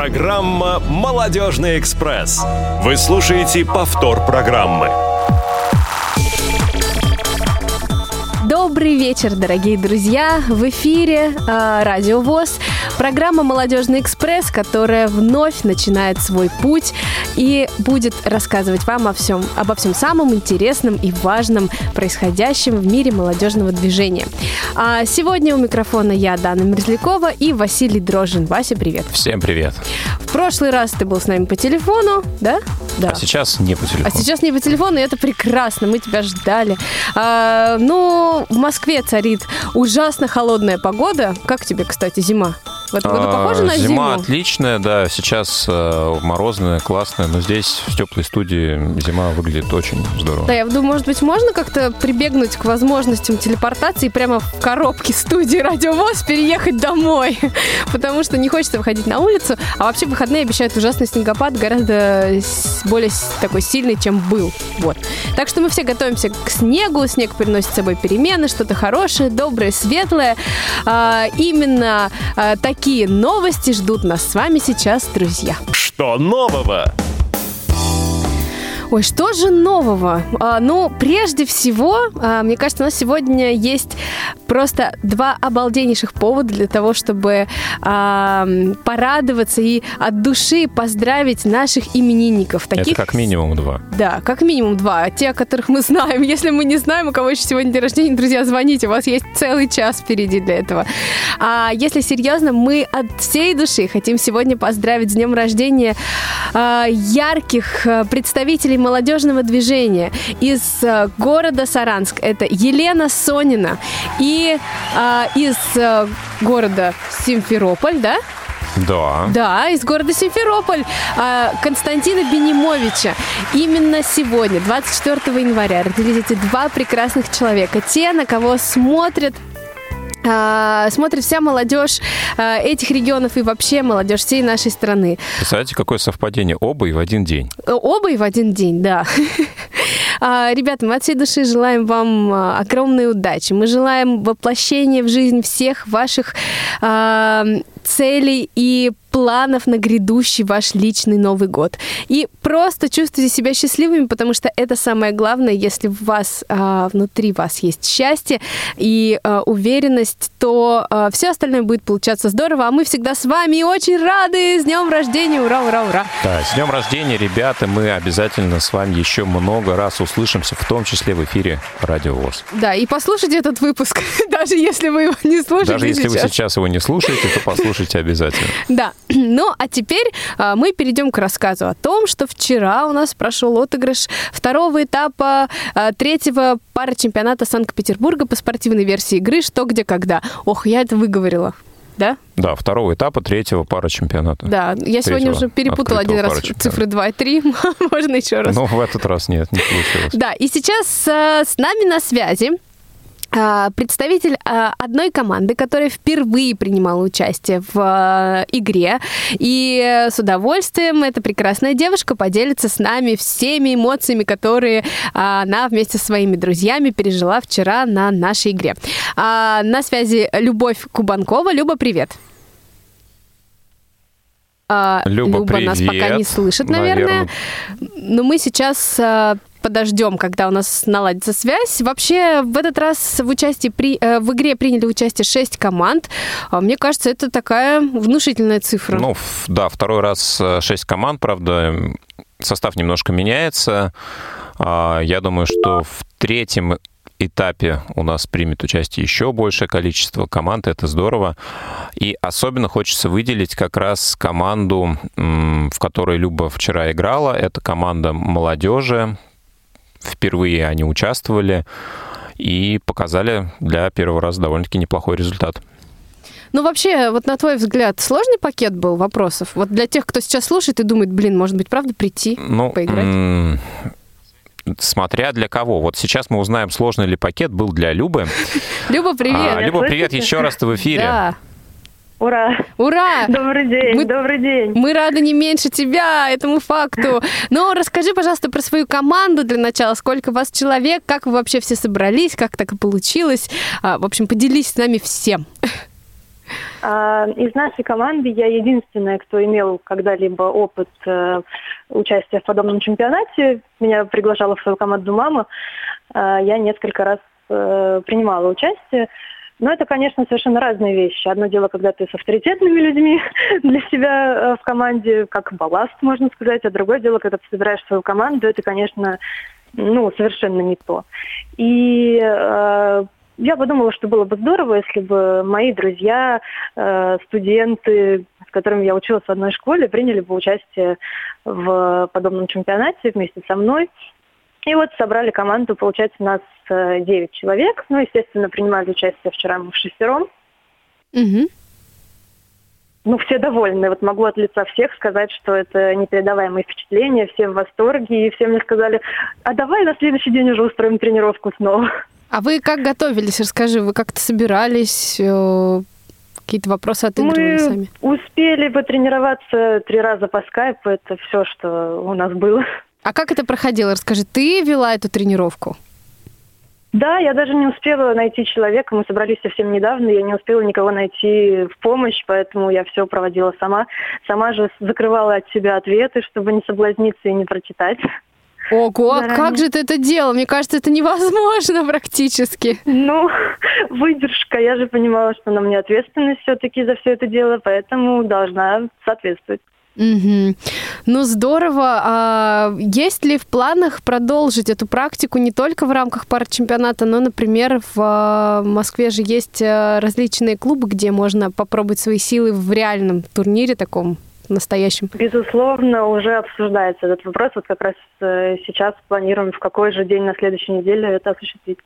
Программа «Молодежный экспресс». Вы слушаете повтор программы. Добрый вечер, дорогие друзья! В эфире э, Радио ВОЗ, программа «Молодежный экспресс», которая вновь начинает свой путь и будет рассказывать вам о всем, обо всем самом интересном и важном происходящем в мире молодежного движения. А сегодня у микрофона я, Дана Мерзлякова и Василий Дрожин. Вася, привет! Всем привет! В прошлый раз ты был с нами по телефону, да? Да. А сейчас не по телефону. А сейчас не по телефону, и это прекрасно, мы тебя ждали. А, ну, в Москве царит ужасно холодная погода. Как тебе, кстати, зима? В этом году похоже на зиму? Зима отличная, да. Сейчас э, морозная, классная, но здесь, в теплой студии, зима выглядит очень здорово. Да, я думаю, может быть, можно как-то прибегнуть к возможностям телепортации прямо в коробке студии Радиовоз переехать домой, потому что не хочется выходить на улицу, а вообще выходные обещают ужасный снегопад, гораздо более такой сильный, чем был. Вот. Так что мы все готовимся к снегу, снег приносит с собой перемены, что-то хорошее, доброе, светлое. А, именно а, такие новости ждут нас с вами сейчас, друзья. Что нового? Ой, что же нового? А, ну, прежде всего, а, мне кажется, у нас сегодня есть просто два обалденнейших повода для того, чтобы а, порадоваться и от души поздравить наших именинников. Таких... Это как минимум два. Да, как минимум два. Те, о которых мы знаем. Если мы не знаем, у кого еще сегодня день рождения, друзья, звоните. У вас есть целый час впереди для этого. А если серьезно, мы от всей души хотим сегодня поздравить с днем рождения а, ярких а, представителей молодежного движения из э, города Саранск. Это Елена Сонина. И э, из э, города Симферополь, да? Да. Да, из города Симферополь э, Константина Бенимовича. Именно сегодня, 24 января, родились эти два прекрасных человека. Те, на кого смотрят смотрит вся молодежь а, этих регионов и вообще молодежь всей нашей страны. Представляете, какое совпадение? Оба и в один день. Оба и в один день, да. А, ребята, мы от всей души желаем вам огромной удачи. Мы желаем воплощения в жизнь всех ваших целей и планов на грядущий ваш личный Новый год. И просто чувствуйте себя счастливыми, потому что это самое главное. Если у вас а, внутри вас есть счастье и а, уверенность, то а, все остальное будет получаться здорово. А мы всегда с вами и очень рады. С днем рождения! Ура, ура, ура! Да, с днем рождения, ребята! Мы обязательно с вами еще много раз услышимся, в том числе в эфире Радио ВОЗ. Да, и послушайте этот выпуск, даже если вы его не слушаете Даже если сейчас. вы сейчас его не слушаете, то послушайте обязательно. Да. Ну, а теперь а, мы перейдем к рассказу о том, что вчера у нас прошел отыгрыш второго этапа а, третьего пара чемпионата Санкт-Петербурга по спортивной версии игры «Что, где, когда». Ох, я это выговорила да? Да, второго этапа третьего пара чемпионата. Да, я сегодня уже перепутала один раз цифры 2 и 3. Можно еще раз. Ну, в этот раз нет, не получилось. Да, и сейчас а, с нами на связи представитель а, одной команды, которая впервые принимала участие в а, игре. И с удовольствием эта прекрасная девушка поделится с нами всеми эмоциями, которые она вместе со своими друзьями пережила вчера на нашей игре. На связи Любовь Кубанкова. Люба, привет. Люба, Люба привет. нас пока не слышит, наверное. наверное. Но мы сейчас подождем, когда у нас наладится связь. Вообще, в этот раз в, участии при, э, в игре приняли участие 6 команд. А мне кажется, это такая внушительная цифра. Ну, да, второй раз 6 команд, правда, состав немножко меняется. А, я думаю, что в третьем этапе у нас примет участие еще большее количество команд, это здорово. И особенно хочется выделить как раз команду, в которой Люба вчера играла. Это команда молодежи, Впервые они участвовали и показали для первого раза довольно-таки неплохой результат. Ну, вообще, вот на твой взгляд, сложный пакет был вопросов? Вот для тех, кто сейчас слушает и думает, блин, может быть, правда прийти, ну, поиграть? смотря для кого. Вот сейчас мы узнаем, сложный ли пакет был для Любы. Люба, привет. А, Люба, привет еще раз ты в эфире. Да. Ура! Ура! Добрый день, мы, добрый день. Мы рады не меньше тебя этому факту. Но расскажи, пожалуйста, про свою команду для начала. Сколько вас человек, как вы вообще все собрались, как так и получилось. А, в общем, поделись с нами всем. А, из нашей команды я единственная, кто имел когда-либо опыт э, участия в подобном чемпионате. Меня приглашала в свою команду мама. А, я несколько раз э, принимала участие. Но это, конечно, совершенно разные вещи. Одно дело, когда ты с авторитетными людьми для себя э, в команде, как балласт, можно сказать, а другое дело, когда ты собираешь свою команду, это, конечно, ну, совершенно не то. И э, я подумала, что было бы здорово, если бы мои друзья, э, студенты, с которыми я училась в одной школе, приняли бы участие в подобном чемпионате вместе со мной. И вот собрали команду, получается, нас 9 э, человек. Ну, естественно, принимали участие вчера мы в шестером. Угу. Ну, все довольны. Вот могу от лица всех сказать, что это непередаваемые впечатления, все в восторге, и все мне сказали, а давай на следующий день уже устроим тренировку снова. А вы как готовились? Расскажи, вы как-то собирались? Э, какие-то вопросы отыгрывали Мы сами? успели потренироваться три раза по скайпу. Это все, что у нас было. А как это проходило? Расскажи, ты вела эту тренировку? Да, я даже не успела найти человека. Мы собрались совсем недавно, я не успела никого найти в помощь, поэтому я все проводила сама. Сама же закрывала от себя ответы, чтобы не соблазниться и не прочитать. Ого, а как же ты это делал? Мне кажется, это невозможно практически. Ну, выдержка. Я же понимала, что на мне ответственность все-таки за все это дело, поэтому должна соответствовать. Угу. Ну, здорово. А есть ли в планах продолжить эту практику не только в рамках пар чемпионата, но, например, в а, Москве же есть а, различные клубы, где можно попробовать свои силы в реальном турнире таком настоящем? Безусловно, уже обсуждается этот вопрос. Вот как раз э, сейчас планируем, в какой же день на следующей неделе это осуществить.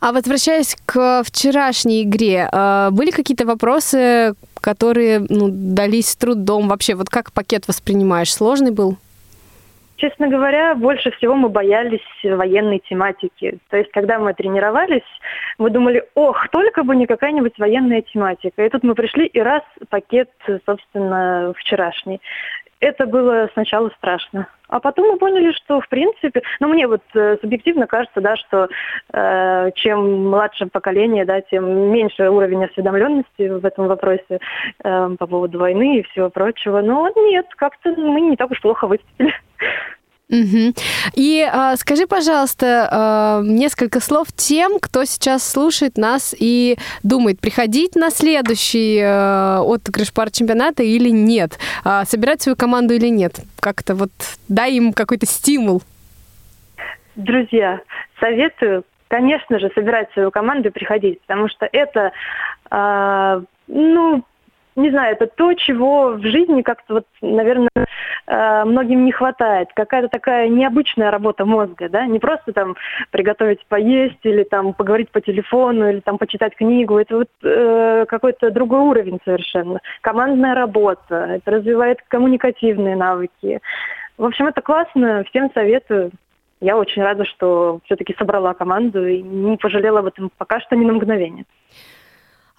А возвращаясь к вчерашней игре, а, были какие-то вопросы, которые ну, дались трудом вообще? Вот как пакет воспринимаешь? Сложный был? Честно говоря, больше всего мы боялись военной тематики. То есть, когда мы тренировались, мы думали, ох, только бы не какая-нибудь военная тематика. И тут мы пришли, и раз пакет, собственно, вчерашний это было сначала страшно. А потом мы поняли, что в принципе, ну мне вот э, субъективно кажется, да, что э, чем младше поколение, да, тем меньше уровень осведомленности в этом вопросе э, по поводу войны и всего прочего. Но нет, как-то мы не так уж плохо выступили. Угу. И а, скажи, пожалуйста, а, несколько слов тем, кто сейчас слушает нас и думает, приходить на следующий а, отыгрыш пар чемпионата или нет, а, собирать свою команду или нет. Как-то вот дай им какой-то стимул. Друзья, советую, конечно же, собирать свою команду и приходить, потому что это, а, ну, не знаю, это то, чего в жизни как-то вот, наверное, э, многим не хватает. Какая-то такая необычная работа мозга, да, не просто там приготовить поесть или там поговорить по телефону или там почитать книгу. Это вот э, какой-то другой уровень совершенно. Командная работа, это развивает коммуникативные навыки. В общем, это классно, всем советую. Я очень рада, что все-таки собрала команду и не пожалела об этом пока что ни на мгновение.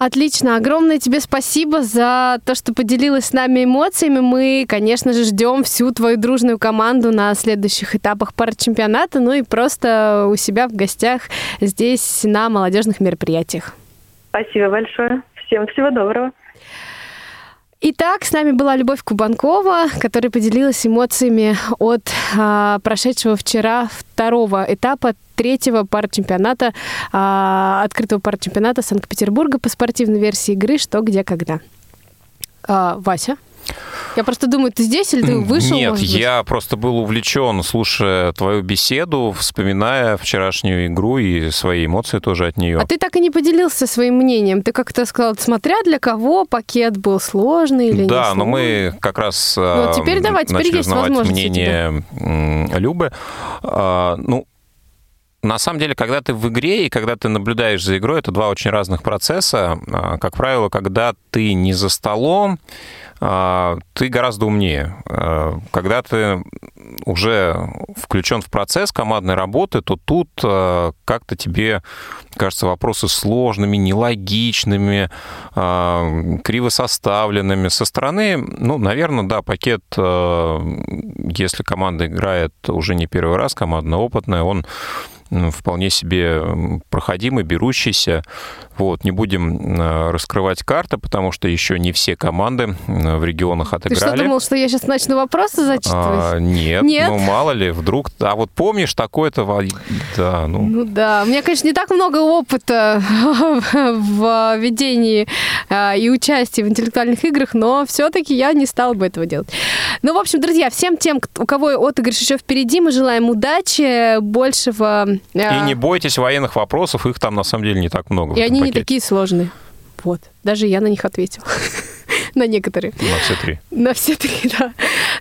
Отлично. Огромное тебе спасибо за то, что поделилась с нами эмоциями. Мы, конечно же, ждем всю твою дружную команду на следующих этапах чемпионата, ну и просто у себя в гостях здесь на молодежных мероприятиях. Спасибо большое. Всем всего доброго. Итак, с нами была Любовь Кубанкова, которая поделилась эмоциями от а, прошедшего вчера второго этапа третьего пар-чемпионата, а, открытого пар-чемпионата Санкт-Петербурга по спортивной версии игры «Что, где, когда». А, Вася? Я просто думаю, ты здесь или ты вышел? Нет, я просто был увлечен, слушая твою беседу, вспоминая вчерашнюю игру и свои эмоции тоже от нее. А ты так и не поделился своим мнением. Ты как-то сказал, смотря для кого пакет был сложный или да, не но мы как раз ну, теперь давай, теперь есть возможность мнение Любы. А, ну, на самом деле, когда ты в игре и когда ты наблюдаешь за игрой, это два очень разных процесса. А, как правило, когда ты не за столом, а, ты гораздо умнее. А, когда ты уже включен в процесс командной работы, то тут как-то тебе кажется вопросы сложными, нелогичными, криво составленными. Со стороны, ну, наверное, да, пакет, если команда играет уже не первый раз, команда опытная, он вполне себе проходимый, берущийся. Вот, не будем э, раскрывать карты, потому что еще не все команды в регионах отыграли. Ты что, думал, что я сейчас начну вопросы зачитывать? А, нет, нет, ну мало ли, вдруг... А вот помнишь такое-то... Да, ну... Ну да, у меня, конечно, не так много опыта в ведении а, и участии в интеллектуальных играх, но все-таки я не стала бы этого делать. Ну, в общем, друзья, всем тем, у кого отыгрыш еще впереди, мы желаем удачи, большего... И а, не бойтесь военных вопросов, их там на самом деле не так много. И они пакете. не такие сложные. Вот. Даже я на них ответила. на некоторые. На все три. На все три, да.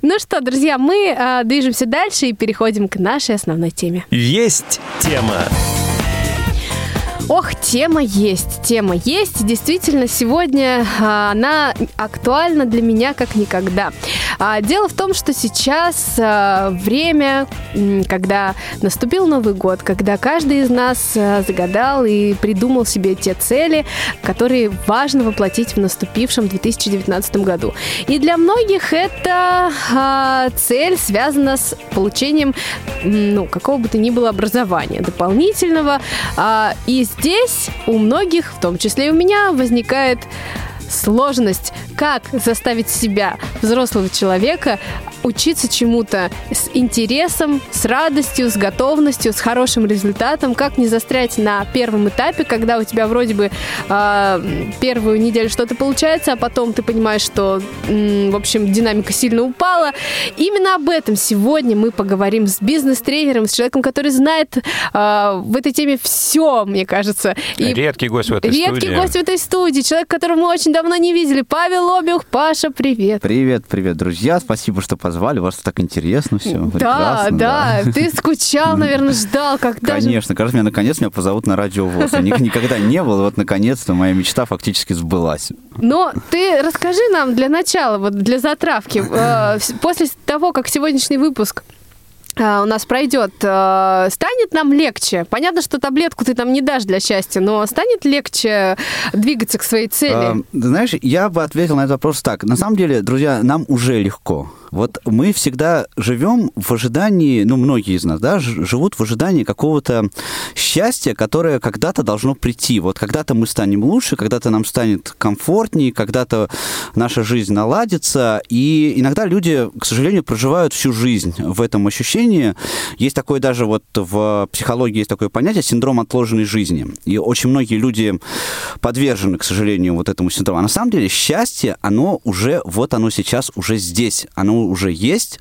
Ну что, друзья, мы а, движемся дальше и переходим к нашей основной теме. Есть тема. Ох, тема есть, тема есть. Действительно, сегодня а, она актуальна для меня как никогда. А, дело в том, что сейчас а, время, когда наступил Новый год, когда каждый из нас загадал и придумал себе те цели, которые важно воплотить в наступившем 2019 году. И для многих эта цель связана с получением ну, какого бы то ни было образования дополнительного. И здесь у многих, в том числе и у меня, возникает сложность, как заставить себя, взрослого человека, учиться чему-то с интересом, с радостью, с готовностью, с хорошим результатом, как не застрять на первом этапе, когда у тебя вроде бы э, первую неделю что-то получается, а потом ты понимаешь, что, э, в общем, динамика сильно упала. Именно об этом сегодня мы поговорим с бизнес-тренером, с человеком, который знает э, в этой теме все, мне кажется. И редкий гость в этой редкий студии. Редкий гость в этой студии, человек, которого мы очень давно не видели. Павел Обюх. Паша, привет. Привет, привет, друзья. Спасибо, что позвали. У вас так интересно все. Да, да, да. Ты скучал, наверное, ждал, когда Конечно, кажется, меня наконец меня позовут на радио ВОЗ. Я никогда не был, вот наконец-то моя мечта фактически сбылась. Но ты расскажи нам для начала, вот для затравки, э, после того, как сегодняшний выпуск у нас пройдет, э, станет нам легче? Понятно, что таблетку ты там не дашь для счастья, но станет легче двигаться к своей цели? А, знаешь, я бы ответил на этот вопрос так. На самом деле, друзья, нам уже легко. Вот мы всегда живем в ожидании, ну, многие из нас, да, живут в ожидании какого-то счастья, которое когда-то должно прийти. Вот когда-то мы станем лучше, когда-то нам станет комфортнее, когда-то наша жизнь наладится. И иногда люди, к сожалению, проживают всю жизнь в этом ощущении. Есть такое даже вот в психологии есть такое понятие синдром отложенной жизни. И очень многие люди подвержены, к сожалению, вот этому синдрому. А на самом деле счастье, оно уже, вот оно сейчас уже здесь. Оно уже есть,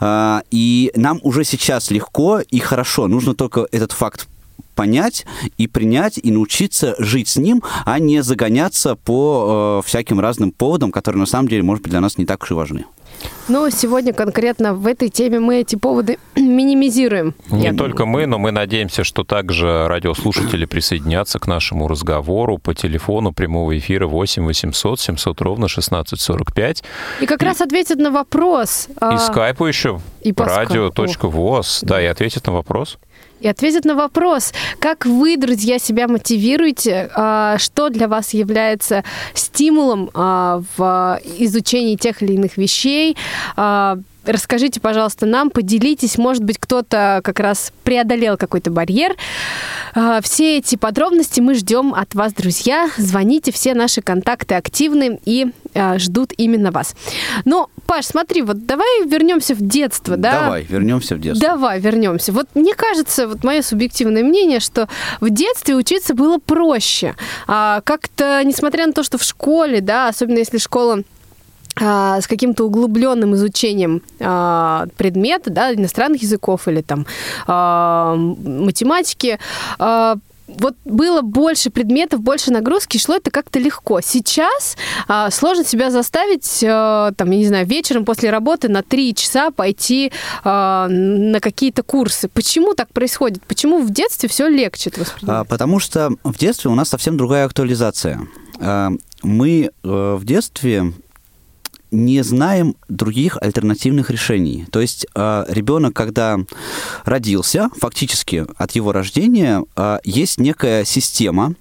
а, и нам уже сейчас легко и хорошо. Нужно только этот факт понять и принять, и научиться жить с ним, а не загоняться по э, всяким разным поводам, которые на самом деле, может быть, для нас не так уж и важны. Но сегодня конкретно в этой теме мы эти поводы минимизируем. Не только мы, но мы надеемся, что также радиослушатели присоединятся к нашему разговору по телефону прямого эфира 8 800 700 ровно 1645. И как и... раз ответят на вопрос. И а... скайпу еще. И по радио.воз. Да, и ответят на вопрос и ответит на вопрос, как вы, друзья, себя мотивируете, а, что для вас является стимулом а, в изучении тех или иных вещей, а, Расскажите, пожалуйста, нам, поделитесь, может быть, кто-то как раз преодолел какой-то барьер. А, все эти подробности мы ждем от вас, друзья. Звоните, все наши контакты активны и а, ждут именно вас. Ну, Паш, смотри, вот давай вернемся в детство, да? Давай, вернемся в детство. Давай, вернемся. Вот мне кажется, вот мое субъективное мнение, что в детстве учиться было проще. А, как-то, несмотря на то, что в школе, да, особенно если школа а, с каким-то углубленным изучением а, предмета, да, иностранных языков или там а, математики, а, вот было больше предметов, больше нагрузки, шло это как-то легко. Сейчас а, сложно себя заставить, а, там, я не знаю, вечером после работы на три часа пойти а, на какие-то курсы. Почему так происходит? Почему в детстве все легче А, потому что в детстве у нас совсем другая актуализация. А, мы а, в детстве не знаем других альтернативных решений. То есть э, ребенок, когда родился, фактически от его рождения э, есть некая система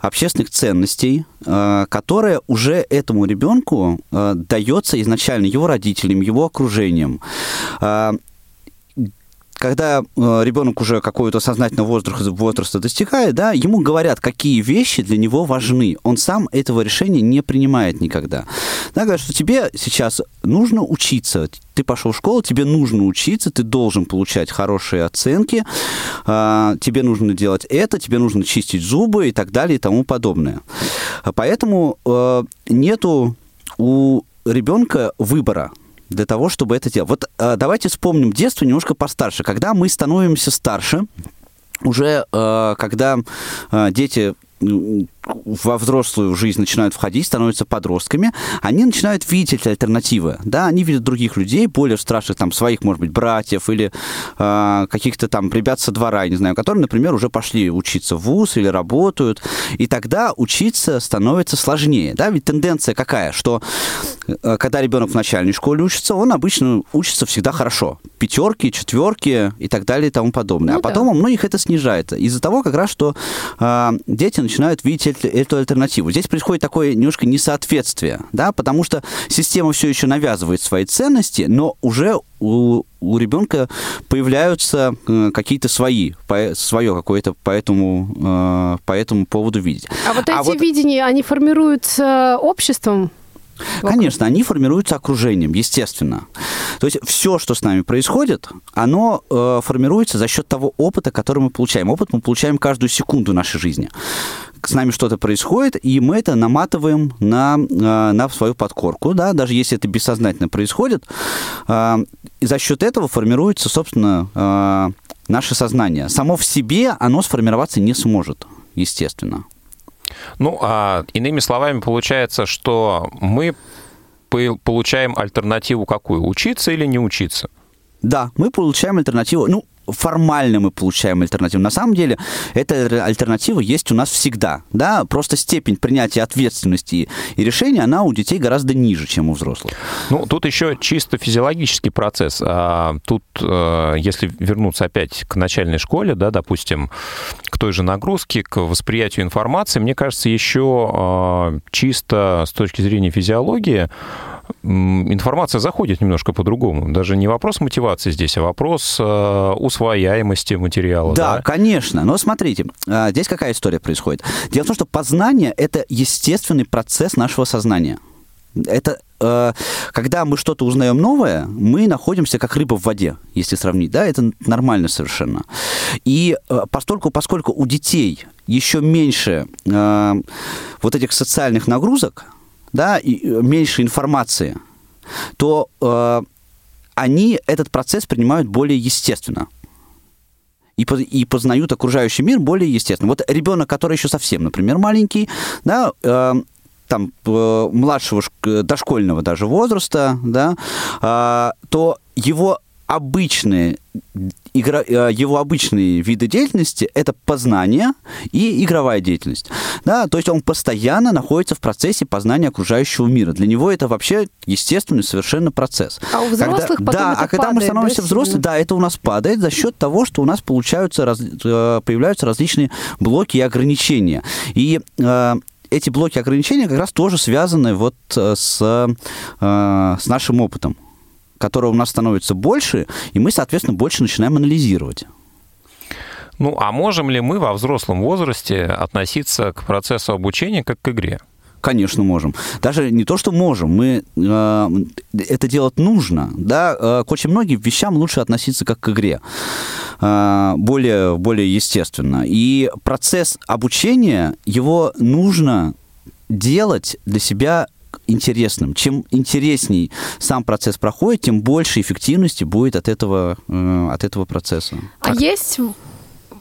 общественных ценностей, э, которая уже этому ребенку дается изначально его родителям, его окружением когда э, ребенок уже какого-то сознательного возраста, возраста достигает, да, ему говорят, какие вещи для него важны. Он сам этого решения не принимает никогда. Да, говорят, что тебе сейчас нужно учиться. Ты пошел в школу, тебе нужно учиться, ты должен получать хорошие оценки, э, тебе нужно делать это, тебе нужно чистить зубы и так далее и тому подобное. Поэтому э, нету у ребенка выбора для того, чтобы это делать. Вот э, давайте вспомним детство немножко постарше. Когда мы становимся старше, уже э, когда э, дети во взрослую жизнь начинают входить, становятся подростками, они начинают видеть альтернативы. Да, они видят других людей, более старших, там, своих, может быть, братьев или э, каких-то там ребят со двора, не знаю, которые, например, уже пошли учиться в ВУЗ или работают. И тогда учиться становится сложнее. Да? Ведь тенденция какая? Что э, когда ребенок в начальной школе учится, он обычно учится всегда хорошо. Пятерки, четверки и так далее и тому подобное. Ну, а потом да. у многих это снижается. Из-за того, как раз, что э, дети начинают видеть эту альтернативу. Здесь происходит такое немножко несоответствие, да, потому что система все еще навязывает свои ценности, но уже у, у ребенка появляются э, какие-то свои, по, свое какое-то по этому, э, по этому поводу видеть. А вот а эти вот... видения, они формируются обществом? Конечно, они формируются окружением, естественно. То есть все, что с нами происходит, оно э, формируется за счет того опыта, который мы получаем. Опыт мы получаем каждую секунду нашей жизни. С нами что-то происходит, и мы это наматываем на, э, на свою подкорку, да, даже если это бессознательно происходит. Э, и за счет этого формируется, собственно, э, наше сознание. Само в себе оно сформироваться не сможет, естественно. Ну, а иными словами, получается, что мы получаем альтернативу какую? Учиться или не учиться? Да, мы получаем альтернативу. Ну, формально мы получаем альтернативу. На самом деле, эта альтернатива есть у нас всегда. Да? Просто степень принятия ответственности и решения, она у детей гораздо ниже, чем у взрослых. Ну, тут еще чисто физиологический процесс. А тут, э, если вернуться опять к начальной школе, да, допустим, к той же нагрузке, к восприятию информации, мне кажется, еще э, чисто с точки зрения физиологии, информация заходит немножко по-другому. Даже не вопрос мотивации здесь, а вопрос э, усвояемости материала. Да, да, конечно. Но смотрите, э, здесь какая история происходит. Дело в том, что познание — это естественный процесс нашего сознания. Это э, когда мы что-то узнаем новое, мы находимся как рыба в воде, если сравнить, да, это нормально совершенно. И э, поскольку, поскольку у детей еще меньше э, вот этих социальных нагрузок, да, и э, меньше информации, то э, они этот процесс принимают более естественно и, и познают окружающий мир более естественно. Вот ребенок, который еще совсем, например, маленький, да, э, там э, младшего дошкольного даже возраста, да, э, то его обычные игра, э, его обычные виды деятельности это познание и игровая деятельность. Да, то есть он постоянно находится в процессе познания окружающего мира. Для него это вообще естественный совершенно процесс. А у взрослых когда, потом Да, это а когда падает, мы становимся да, взрослыми, да, это у нас падает за счет того, что у нас получаются, раз, э, появляются различные блоки и ограничения. И э, эти блоки ограничения как раз тоже связаны вот с, с нашим опытом которого у нас становится больше, и мы, соответственно, больше начинаем анализировать. Ну, а можем ли мы во взрослом возрасте относиться к процессу обучения как к игре? Конечно, можем. Даже не то, что можем, мы э, это делать нужно. Да? Э, к очень многим вещам лучше относиться как к игре, э, более, более естественно. И процесс обучения, его нужно делать для себя интересным. Чем интересней сам процесс проходит, тем больше эффективности будет от этого, э, от этого процесса. А так. есть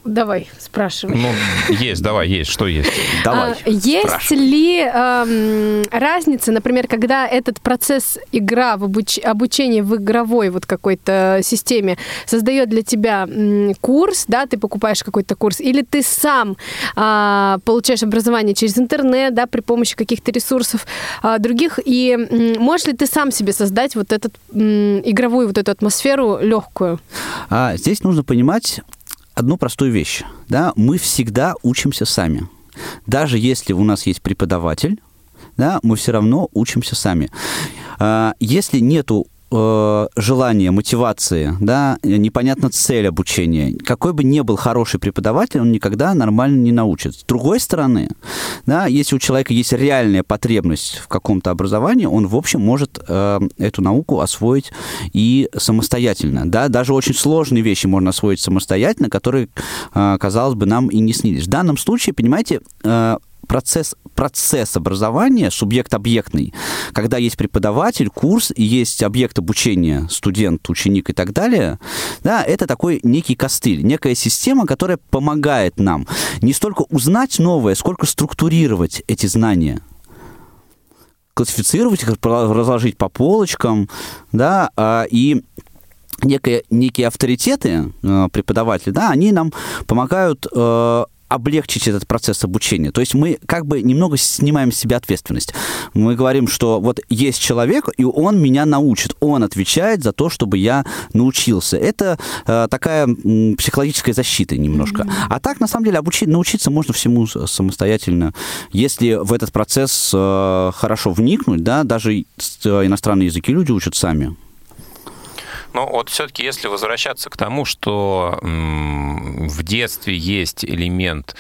Давай, спрашивай. Ну, есть, давай, есть. Что есть? Давай. А, есть ли эм, разница, например, когда этот процесс игра в обуч... обучение в игровой вот какой-то системе создает для тебя м, курс, да, ты покупаешь какой-то курс, или ты сам э, получаешь образование через интернет, да, при помощи каких-то ресурсов э, других, и м, можешь ли ты сам себе создать вот эту игровую вот эту атмосферу легкую? А, здесь нужно понимать, одну простую вещь. Да? Мы всегда учимся сами. Даже если у нас есть преподаватель, да, мы все равно учимся сами. А, если нету э, желания, мотивации, да, непонятна цель обучения. Какой бы ни был хороший преподаватель, он никогда нормально не научит. С другой стороны, да, если у человека есть реальная потребность в каком-то образовании, он, в общем, может э, эту науку освоить и самостоятельно. Да? Даже очень сложные вещи можно освоить самостоятельно, которые, э, казалось бы, нам и не снились. В данном случае, понимаете, э, процесс, процесс образования, субъект-объектный, когда есть преподаватель, курс, и есть объект обучения, студент, ученик и так далее, да, это такой некий костыль, некая система, которая помогает нам не столько узнать новое, сколько структурировать эти знания. Классифицировать их, разложить по полочкам, да, а, и некие, некие авторитеты э, преподаватели, да, они нам помогают э, облегчить этот процесс обучения. То есть мы как бы немного снимаем с себя ответственность. Мы говорим, что вот есть человек, и он меня научит. Он отвечает за то, чтобы я научился. Это э, такая м, психологическая защита немножко. Mm-hmm. А так, на самом деле, обучить, научиться можно всему самостоятельно. Если в этот процесс э, хорошо вникнуть, да, даже э, иностранные языки люди учат сами. Но вот все-таки, если возвращаться к тому, что в детстве есть элемент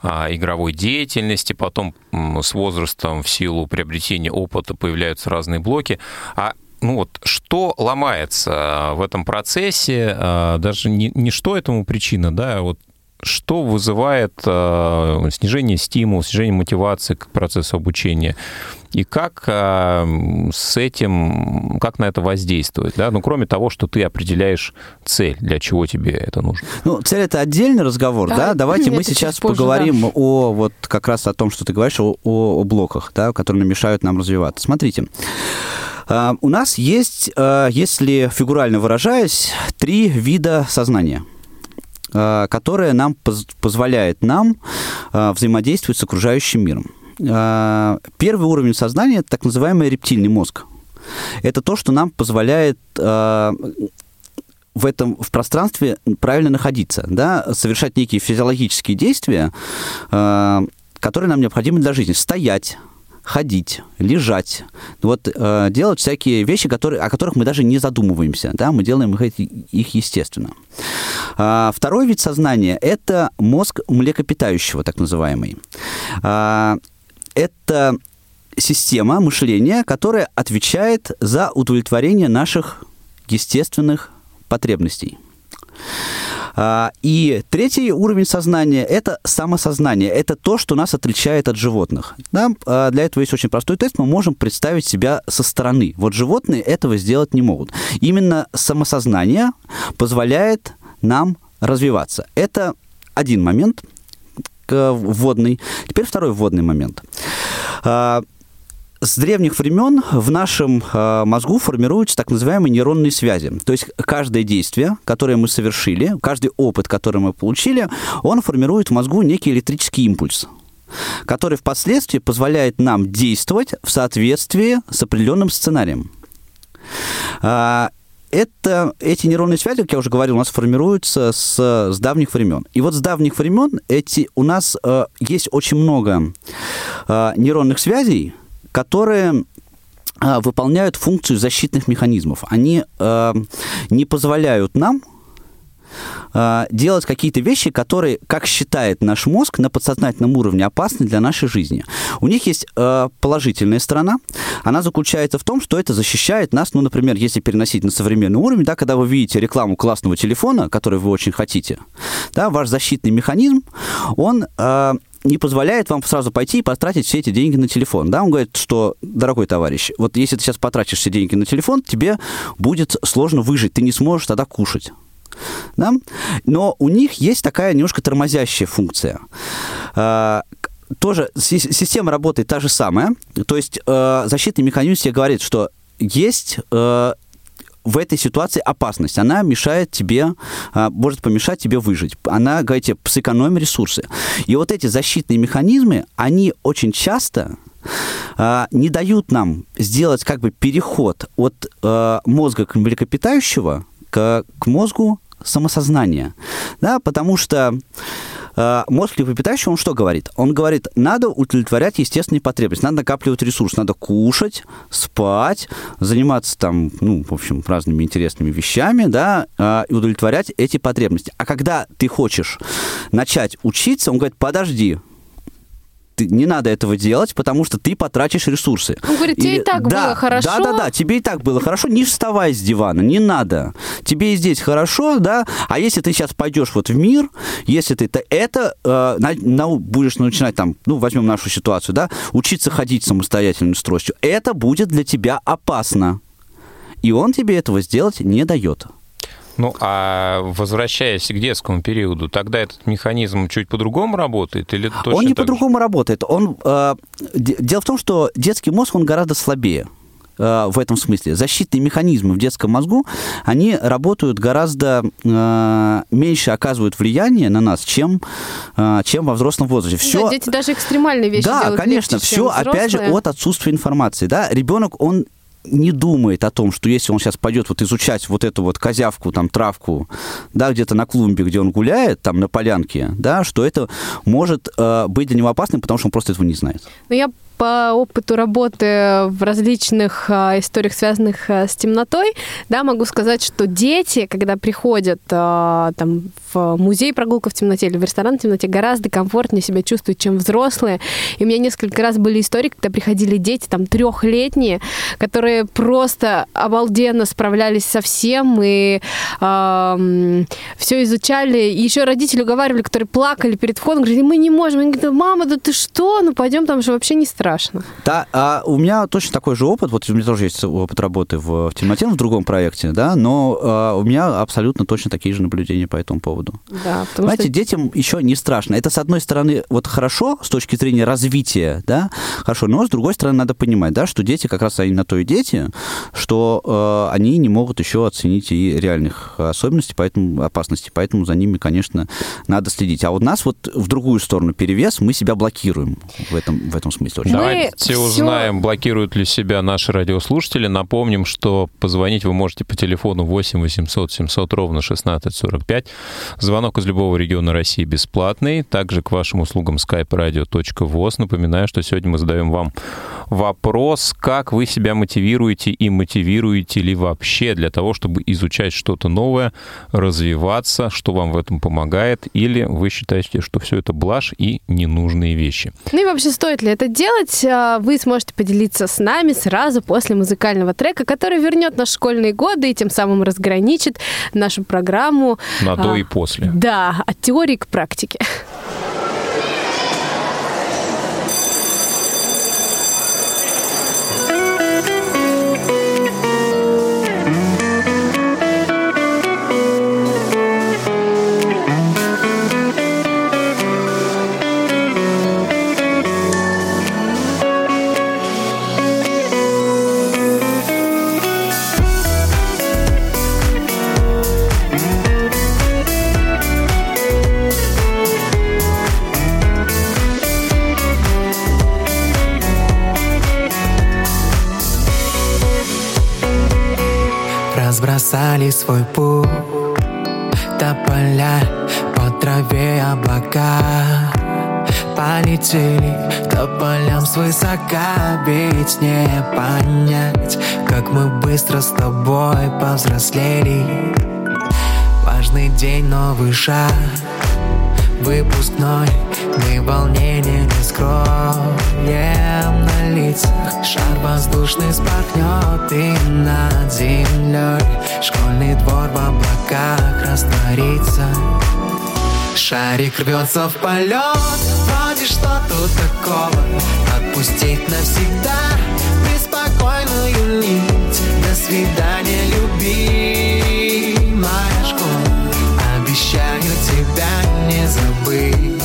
а, игровой деятельности, потом с возрастом в силу приобретения опыта появляются разные блоки, а ну вот, что ломается в этом процессе, а, даже не, не что этому причина, да, а вот что вызывает э, снижение стимула, снижение мотивации к процессу обучения? И как э, с этим, как на это воздействовать? Да? Ну, кроме того, что ты определяешь цель, для чего тебе это нужно. Ну, цель это отдельный разговор, да? да? Давайте мы сейчас позже, поговорим да. о вот как раз о том, что ты говоришь, о, о блоках, да, которые мешают нам развиваться. Смотрите. Uh, у нас есть, uh, если фигурально выражаясь, три вида сознания – Э, которая нам поз позволяет нам э, взаимодействовать с окружающим миром. Э, первый уровень сознания – это так называемый рептильный мозг. Это то, что нам позволяет в этом в пространстве правильно находиться, да, совершать некие физиологические действия, которые нам необходимы для жизни. Стоять, ходить, лежать, вот э, делать всякие вещи, которые, о которых мы даже не задумываемся, да, мы делаем их, их естественно. А, второй вид сознания – это мозг млекопитающего, так называемый. А, это система мышления, которая отвечает за удовлетворение наших естественных потребностей. А, и третий уровень сознания – это самосознание. Это то, что нас отличает от животных. Да? А, для этого есть очень простой тест. Мы можем представить себя со стороны. Вот животные этого сделать не могут. Именно самосознание позволяет нам развиваться. Это один момент вводный. Теперь второй вводный момент. С древних времен в нашем э, мозгу формируются так называемые нейронные связи. То есть каждое действие, которое мы совершили, каждый опыт, который мы получили, он формирует в мозгу некий электрический импульс который впоследствии позволяет нам действовать в соответствии с определенным сценарием. А, это, эти нейронные связи, как я уже говорил, у нас формируются с, с давних времен. И вот с давних времен эти, у нас э, есть очень много э, нейронных связей, которые а, выполняют функцию защитных механизмов. Они э, не позволяют нам э, делать какие-то вещи, которые, как считает наш мозг, на подсознательном уровне опасны для нашей жизни. У них есть э, положительная сторона. Она заключается в том, что это защищает нас, ну, например, если переносить на современный уровень, да, когда вы видите рекламу классного телефона, который вы очень хотите, да, ваш защитный механизм, он э, не позволяет вам сразу пойти и потратить все эти деньги на телефон. Да, он говорит, что, дорогой товарищ, вот если ты сейчас потратишь все деньги на телефон, тебе будет сложно выжить, ты не сможешь тогда кушать. Да? Но у них есть такая немножко тормозящая функция. А, тоже система работает та же самая. То есть э, защитный механизм тебе говорит, что есть э, в этой ситуации опасность. Она мешает тебе, а, может помешать тебе выжить. Она, говорите, сэкономим ресурсы. И вот эти защитные механизмы, они очень часто а, не дают нам сделать как бы переход от а, мозга млекопитающего к мозгу самосознания, да, потому что э, мозг млекопитающего, он что говорит? Он говорит, надо удовлетворять естественные потребности, надо накапливать ресурс, надо кушать, спать, заниматься там, ну, в общем, разными интересными вещами, да, э, и удовлетворять эти потребности. А когда ты хочешь начать учиться, он говорит, подожди, ты, не надо этого делать, потому что ты потратишь ресурсы. Он говорит, тебе и так да, было хорошо. Да, да, да, тебе и так было хорошо, не вставай с дивана, не надо. Тебе и здесь хорошо, да, а если ты сейчас пойдешь вот в мир, если ты это, это э, на, на, будешь начинать там, ну, возьмем нашу ситуацию, да, учиться ходить самостоятельно с тростью, это будет для тебя опасно. И он тебе этого сделать не дает. Ну, а возвращаясь к детскому периоду, тогда этот механизм чуть по-другому работает или точно Он не по-другому работает. Он, э, дело в том, что детский мозг, он гораздо слабее э, в этом смысле. Защитные механизмы в детском мозгу, они работают гораздо э, меньше, оказывают влияние на нас, чем, э, чем во взрослом возрасте. Все, Да, дети даже экстремальные вещи да, делают конечно, легче, все, опять же, от отсутствия информации. Да? Ребенок, он не думает о том, что если он сейчас пойдет вот изучать вот эту вот козявку, там, травку, да, где-то на клумбе, где он гуляет, там, на полянке, да, что это может э, быть для него опасным, потому что он просто этого не знает. Но я по опыту работы в различных а, историях, связанных а, с темнотой, да, могу сказать, что дети, когда приходят а, там, в музей прогулка в темноте или в ресторан в темноте, гораздо комфортнее себя чувствуют, чем взрослые. И у меня несколько раз были истории, когда приходили дети, там, трехлетние, которые просто обалденно справлялись со всем и все изучали. И еще родители уговаривали, которые плакали перед входом, говорили, мы не можем. Они говорят, мама, да ты что? Ну пойдем, там же вообще не страшно. Да, а у меня точно такой же опыт, вот у меня тоже есть опыт работы в, в темноте, в другом проекте, да, но а, у меня абсолютно точно такие же наблюдения по этому поводу. Да, потому Знаете, что детям еще не страшно. Это, с одной стороны, вот хорошо с точки зрения развития, да, хорошо, но с другой стороны, надо понимать, да, что дети как раз они на то и дети, что э, они не могут еще оценить и реальных особенностей, поэтому опасностей, поэтому за ними, конечно, надо следить. А у нас вот в другую сторону перевес, мы себя блокируем в этом, в этом смысле. Очень. Мы Давайте всё- узнаем, блокируют ли себя наши радиослушатели. Напомним, что позвонить вы можете по телефону 8 800 700 ровно 1645. Звонок из любого региона России бесплатный. Также к вашим услугам skype-radio.voz. Напоминаю, что сегодня мы задаем вам вопрос, как вы себя мотивируете и мотивируете ли вообще для того, чтобы изучать что-то новое, развиваться, что вам в этом помогает, или вы считаете, что все это блажь и ненужные вещи. Ну и вообще, стоит ли это делать, а, вы сможете поделиться с нами сразу после музыкального трека, который вернет наши школьные годы и тем самым разграничит нашу программу. На до а, и после. Да, от теории к практике. Разбросали свой путь. Тополя по траве облака. Полетели тополям свысока. Ведь не понять, как мы быстро с тобой повзрослели. Важный день, новый шаг. Выпускной, мы волнение не скроем на лицах Шар воздушный спахнет и над землей Школьный двор в облаках растворится. Шарик рвется в полет Вроде что тут такого. Отпустить навсегда. Беспокойную нить. До свидания, любимая школа. Обещаю тебя не забыть.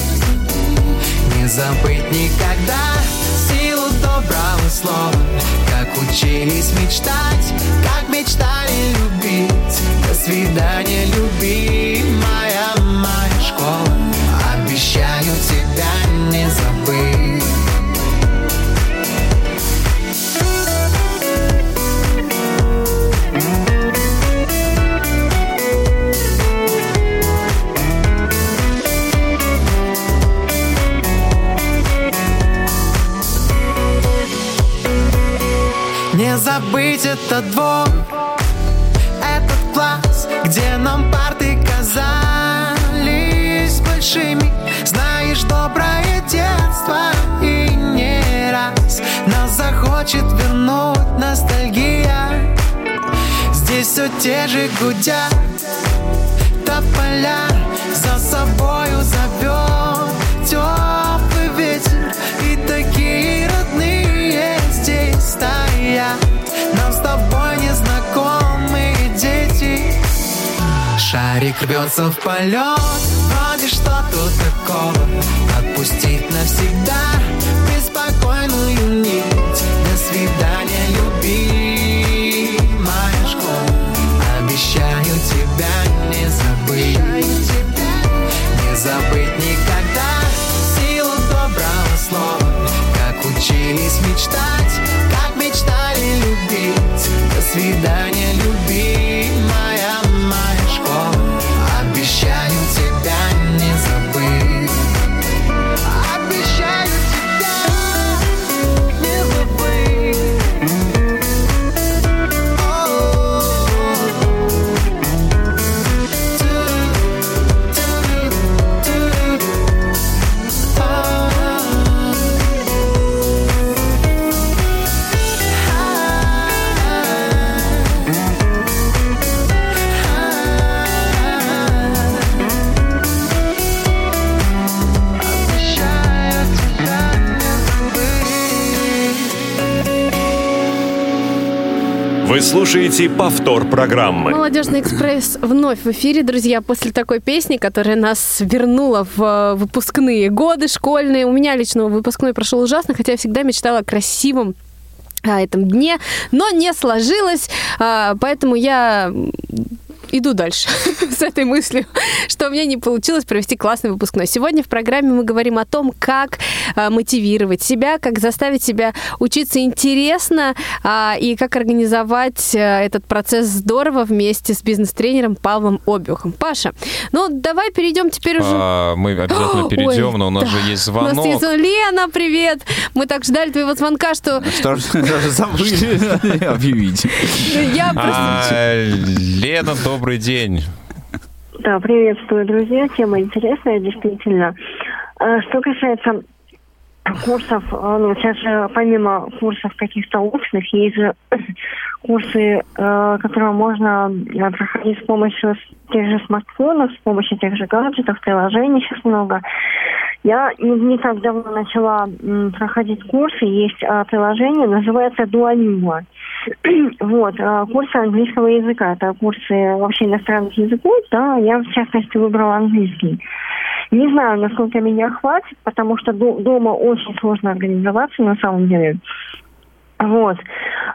Не забыть никогда слова Как учились мечтать Как мечтали любить. До свидания, любимая моя школа. Обещаю тебя забыть этот двор. Этот класс, где нам парты казались большими. Знаешь, доброе детство и не раз. Нас захочет вернуть ностальгия. Здесь все те же гудят тополя Шарик рвется в полет. Вроде что тут такого Отпустить навсегда? Беспокойную нить До свидания, любимая школа. Обещаю тебя не забыть. Не забыть никогда. Силу доброго слова. Как учились мечтать Как мечтали любить. До свидания, слушаете повтор программы. Молодежный экспресс вновь в эфире, друзья, после такой песни, которая нас вернула в э, выпускные годы школьные. У меня лично выпускной прошел ужасно, хотя я всегда мечтала о красивом а, этом дне, но не сложилось, а, поэтому я иду дальше с этой мыслью, что у меня не получилось провести классный выпускной. Сегодня в программе мы говорим о том, как а, мотивировать себя, как заставить себя учиться интересно а, и как организовать а, этот процесс здорово вместе с бизнес-тренером Павлом Обюхом. Паша, ну давай перейдем теперь уже... А, Мы обязательно перейдем, Ой, но у нас да. же есть У нас звонок. есть звонок. Лена, привет! Мы так ждали твоего звонка, что Что ж, даже забыли объявить. я просто... Лена, добрый день. Да, приветствую, друзья. Тема интересная, действительно. Э, Что касается курсов, э, ну, сейчас же помимо курсов каких-то устных, есть же курсы, э, которые можно проходить с помощью тех же смартфонов, с помощью тех же гаджетов, приложений сейчас много. Я не, не так давно начала проходить курсы, есть приложение, называется Duolingo. Вот, э, курсы английского языка, это курсы вообще иностранных языков, да, я в частности выбрала английский. Не знаю, насколько меня хватит, потому что до- дома очень сложно организоваться на самом деле. Вот.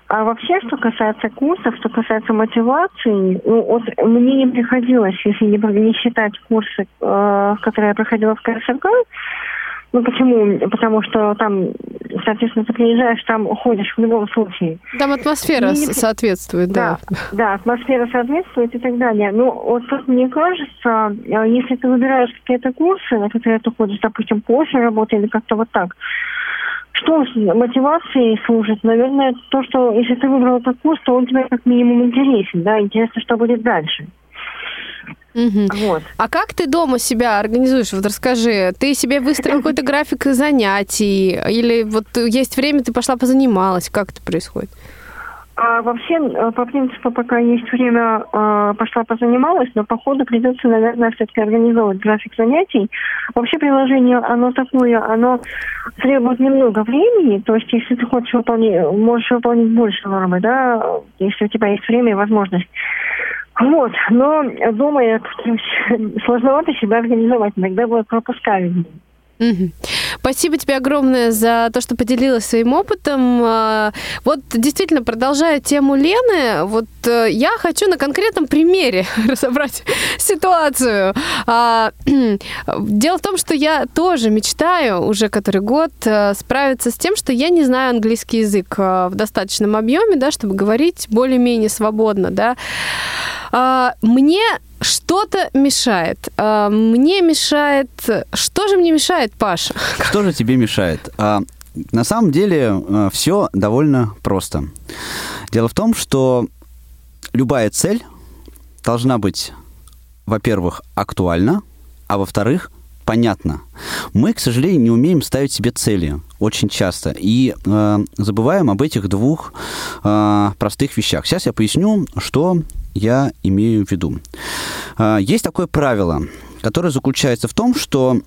А вообще, что касается курсов, что касается мотивации, ну, вот мне не приходилось, если не, не считать курсы, э, которые я проходила в КСРК, ну почему? Потому что там, соответственно, ты приезжаешь, там ходишь в любом случае. Там атмосфера с- соответствует, да. Да, да, атмосфера соответствует и так далее. Ну, вот тут мне кажется, э, если ты выбираешь какие-то курсы, на которые ты ходишь, допустим, после работы или как-то вот так, что мотивацией служит? Наверное, то, что если ты выбрал этот курс, то он тебе как минимум интересен, да, интересно, что будет дальше. Мгм. Вот. А как ты дома себя организуешь? Вот расскажи, ты себе выстроил какой-то график занятий? Или вот есть время, ты пошла позанималась? Как это происходит? А вообще, э, по принципу, пока есть время, э, пошла позанималась, но по ходу придется, наверное, все-таки организовывать график занятий. Вообще приложение, оно такое, оно требует немного времени, то есть если ты хочешь выполнить, можешь выполнить больше нормы, да, если у тебя есть время и возможность. Вот, но дома как-то сложновато себя организовать, иногда вот пропускаю. Мгм. Спасибо тебе огромное за то, что поделилась своим опытом. А, Вот действительно, продолжая тему Лены, вот э, я хочу на конкретном примере разобрать ситуацию. А, Дело в том, что я тоже мечтаю уже который год э, справиться с тем, что я не знаю английский язык э, в достаточном объеме, да, чтобы говорить более-менее свободно, да. А, Мне что-то мешает. А, Мне мешает... Что же мне мешает, Паша? Что же тебе мешает? А, на самом деле все довольно просто. Дело в том, что любая цель должна быть, во-первых, актуальна, а во-вторых, понятно. Мы, к сожалению, не умеем ставить себе цели очень часто и э, забываем об этих двух э, простых вещах. Сейчас я поясню, что я имею в виду. Э, есть такое правило, которое заключается в том, что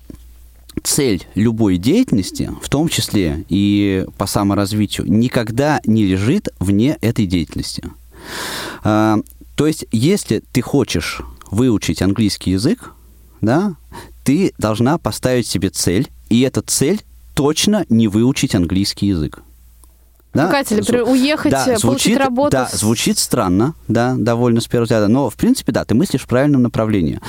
цель любой деятельности, в том числе и по саморазвитию, никогда не лежит вне этой деятельности. Э, то есть, если ты хочешь выучить английский язык, да, ты должна поставить себе цель, и эта цель точно не выучить английский язык. Да? Цель? Например, уехать, да, получить звучит, работу? Да, звучит странно, да, довольно с первого взгляда, но, в принципе, да, ты мыслишь в правильном направлении.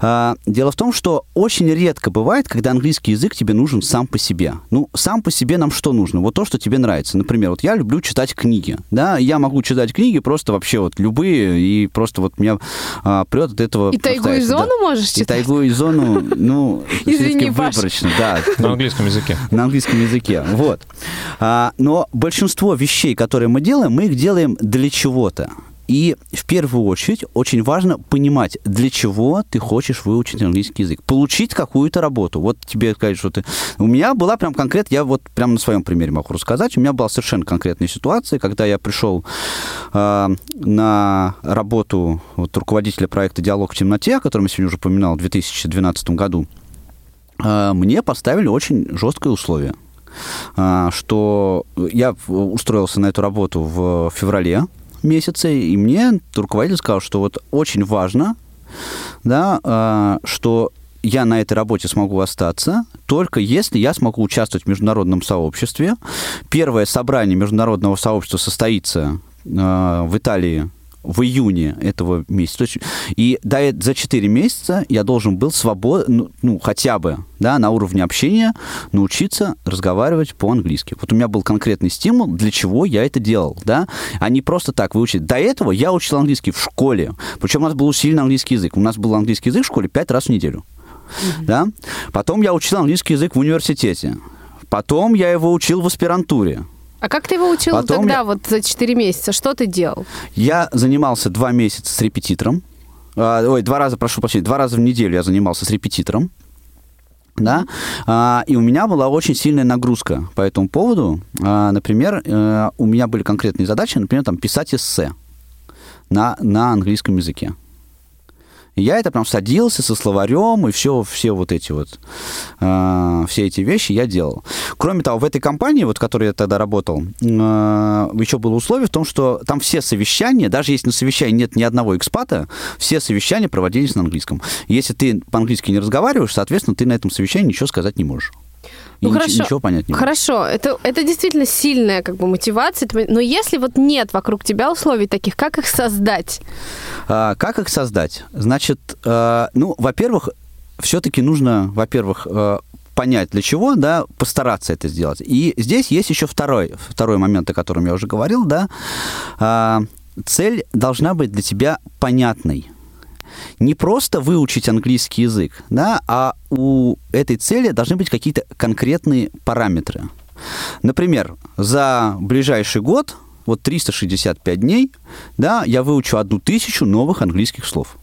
А, дело в том, что очень редко бывает, когда английский язык тебе нужен сам по себе. Ну, сам по себе нам что нужно? Вот то, что тебе нравится. Например, вот я люблю читать книги, да, я могу читать книги просто вообще вот любые, и просто вот меня а, прет от этого. И тайгу и зону да. можешь читать? И тайгу и зону, ну, Извини, выборочно, да. На английском языке. На английском языке, вот. А, но большинство вещей, которые мы делаем, мы их делаем для чего-то. И в первую очередь очень важно понимать, для чего ты хочешь выучить английский язык. Получить какую-то работу. Вот тебе сказать, что ты... У меня была прям конкретно, я вот прям на своем примере могу рассказать, у меня была совершенно конкретная ситуация, когда я пришел э, на работу вот, руководителя проекта «Диалог в темноте», о котором я сегодня уже упоминал, в 2012 году, э, мне поставили очень жесткое условие а, что я устроился на эту работу в феврале месяце, и мне руководитель сказал, что вот очень важно, да, а, что я на этой работе смогу остаться, только если я смогу участвовать в международном сообществе. Первое собрание международного сообщества состоится э, в Италии в июне этого месяца. есть, и до, за 4 месяца я должен был свободно, ну, ну, хотя бы, да, на уровне общения научиться разговаривать по-английски. Вот у меня был конкретный стимул, для чего я это делал, да, а не просто так выучить. До этого я учил английский в школе, причем у нас был усиленный английский язык. У нас был английский язык в школе 5 раз в неделю. Mm-hmm. Да? Потом я учил английский язык в университете. Потом я его учил в аспирантуре. А как ты его учил Потом тогда, я... вот за 4 месяца? Что ты делал? Я занимался 2 месяца с репетитором. А, ой, два раза, прошу прощения, два раза в неделю я занимался с репетитором. Да? А, и у меня была очень сильная нагрузка по этому поводу. А, например, а, у меня были конкретные задачи, например, там, писать эссе на, на английском языке. Я это прям садился со словарем, и все, все вот эти вот, э, все эти вещи я делал. Кроме того, в этой компании, вот, в которой я тогда работал, э, еще было условие в том, что там все совещания, даже если на совещании нет ни одного экспата, все совещания проводились на английском. Если ты по-английски не разговариваешь, соответственно, ты на этом совещании ничего сказать не можешь. Ну, и хорошо, ничего понять не Хорошо, это, это действительно сильная как бы мотивация, но если вот нет вокруг тебя условий таких, как их создать? А, как их создать? Значит, а, ну, во-первых, все-таки нужно, во-первых, а, понять для чего, да, постараться это сделать. И здесь есть еще второй, второй момент, о котором я уже говорил, да, а, цель должна быть для тебя понятной не просто выучить английский язык, да, а у этой цели должны быть какие-то конкретные параметры. Например, за ближайший год, вот 365 дней, да, я выучу одну тысячу новых английских слов.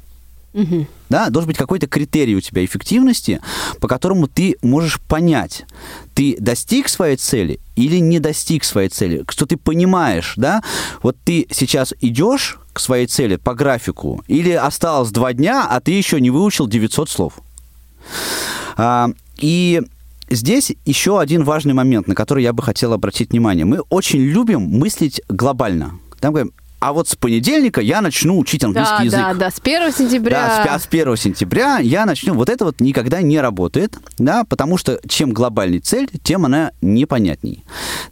Угу. Да, должен быть какой-то критерий у тебя эффективности, по которому ты можешь понять, ты достиг своей цели или не достиг своей цели, что ты понимаешь, да, вот ты сейчас идешь к своей цели по графику, или осталось два дня, а ты еще не выучил 900 слов. А, и здесь еще один важный момент, на который я бы хотел обратить внимание. Мы очень любим мыслить глобально. Там говорим, а вот с понедельника я начну учить английский да, язык. Да, да, с 1 сентября. Да, с 1 сентября я начну. Вот это вот никогда не работает, да, потому что чем глобальнее цель, тем она непонятней.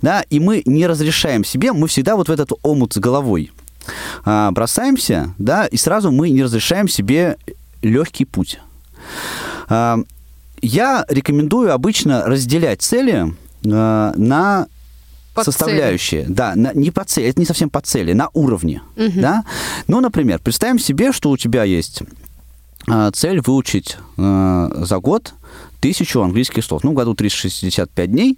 Да, и мы не разрешаем себе, мы всегда вот в этот омут с головой а, бросаемся, да, и сразу мы не разрешаем себе легкий путь. А, я рекомендую обычно разделять цели а, на под составляющие. Цели. Да, на, не по цели, это не совсем по цели, на уровне. Угу. Да? Ну, например, представим себе, что у тебя есть цель выучить э, за год тысячу английских слов. Ну, в году 365 дней,